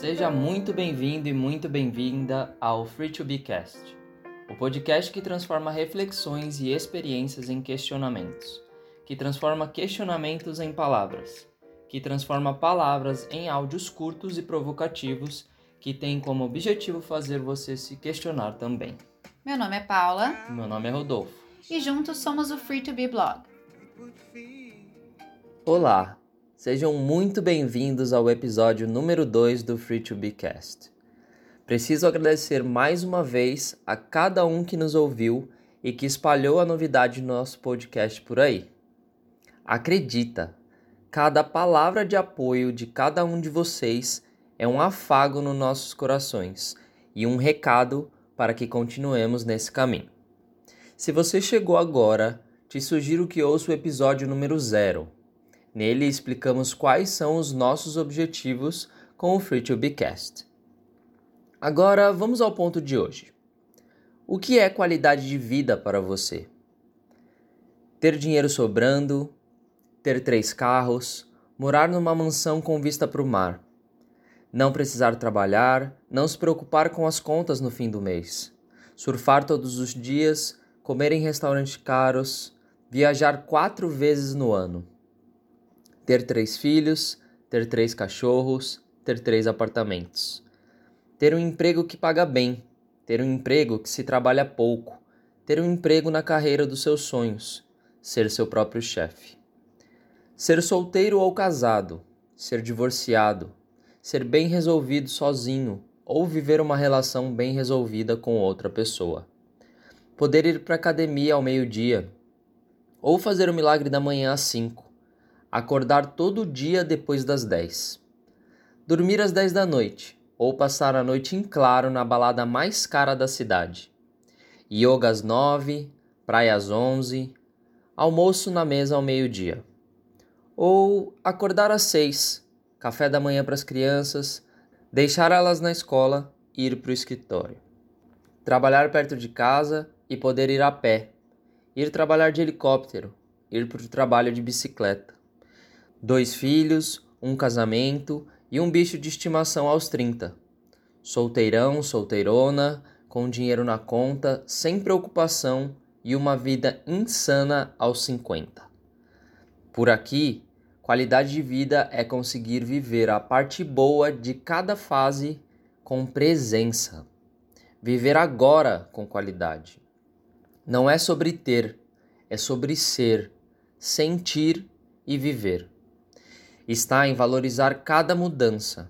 Seja muito bem-vindo e muito bem-vinda ao Free to Be Cast, o podcast que transforma reflexões e experiências em questionamentos, que transforma questionamentos em palavras, que transforma palavras em áudios curtos e provocativos que tem como objetivo fazer você se questionar também. Meu nome é Paula. Meu nome é Rodolfo. E juntos somos o Free to Be Blog. Olá, sejam muito bem-vindos ao episódio número 2 do Free to Be Cast. Preciso agradecer mais uma vez a cada um que nos ouviu e que espalhou a novidade do nosso podcast por aí. Acredita, cada palavra de apoio de cada um de vocês é um afago nos nossos corações e um recado para que continuemos nesse caminho. Se você chegou agora, te sugiro que ouça o episódio número 0. Nele explicamos quais são os nossos objetivos com o Free to Be Cast. Agora vamos ao ponto de hoje. O que é qualidade de vida para você? Ter dinheiro sobrando, ter três carros, morar numa mansão com vista para o mar não precisar trabalhar, não se preocupar com as contas no fim do mês, surfar todos os dias, comer em restaurantes caros, viajar quatro vezes no ano, ter três filhos, ter três cachorros, ter três apartamentos, ter um emprego que paga bem, ter um emprego que se trabalha pouco, ter um emprego na carreira dos seus sonhos, ser seu próprio chefe. Ser solteiro ou casado, ser divorciado, ser bem resolvido sozinho ou viver uma relação bem resolvida com outra pessoa. Poder ir para academia ao meio-dia ou fazer o milagre da manhã às 5. Acordar todo dia depois das 10. Dormir às 10 da noite ou passar a noite em claro na balada mais cara da cidade. Yoga às 9, praia às 11, almoço na mesa ao meio-dia. Ou acordar às 6 café da manhã para as crianças, deixar elas na escola e ir para o escritório. Trabalhar perto de casa e poder ir a pé. Ir trabalhar de helicóptero, ir para o trabalho de bicicleta. Dois filhos, um casamento e um bicho de estimação aos 30. Solteirão, solteirona, com dinheiro na conta, sem preocupação e uma vida insana aos 50. Por aqui, Qualidade de vida é conseguir viver a parte boa de cada fase com presença. Viver agora com qualidade. Não é sobre ter, é sobre ser, sentir e viver. Está em valorizar cada mudança.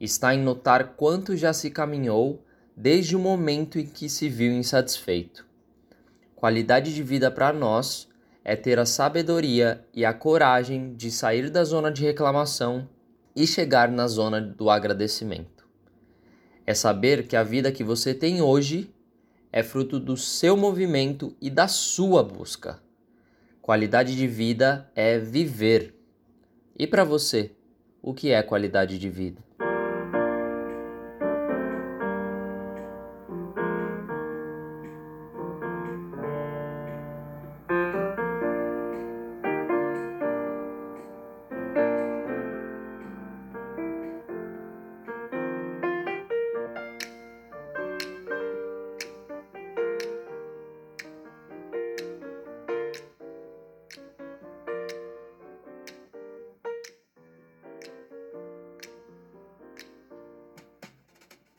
Está em notar quanto já se caminhou desde o momento em que se viu insatisfeito. Qualidade de vida para nós é ter a sabedoria e a coragem de sair da zona de reclamação e chegar na zona do agradecimento. É saber que a vida que você tem hoje é fruto do seu movimento e da sua busca. Qualidade de vida é viver. E para você, o que é qualidade de vida?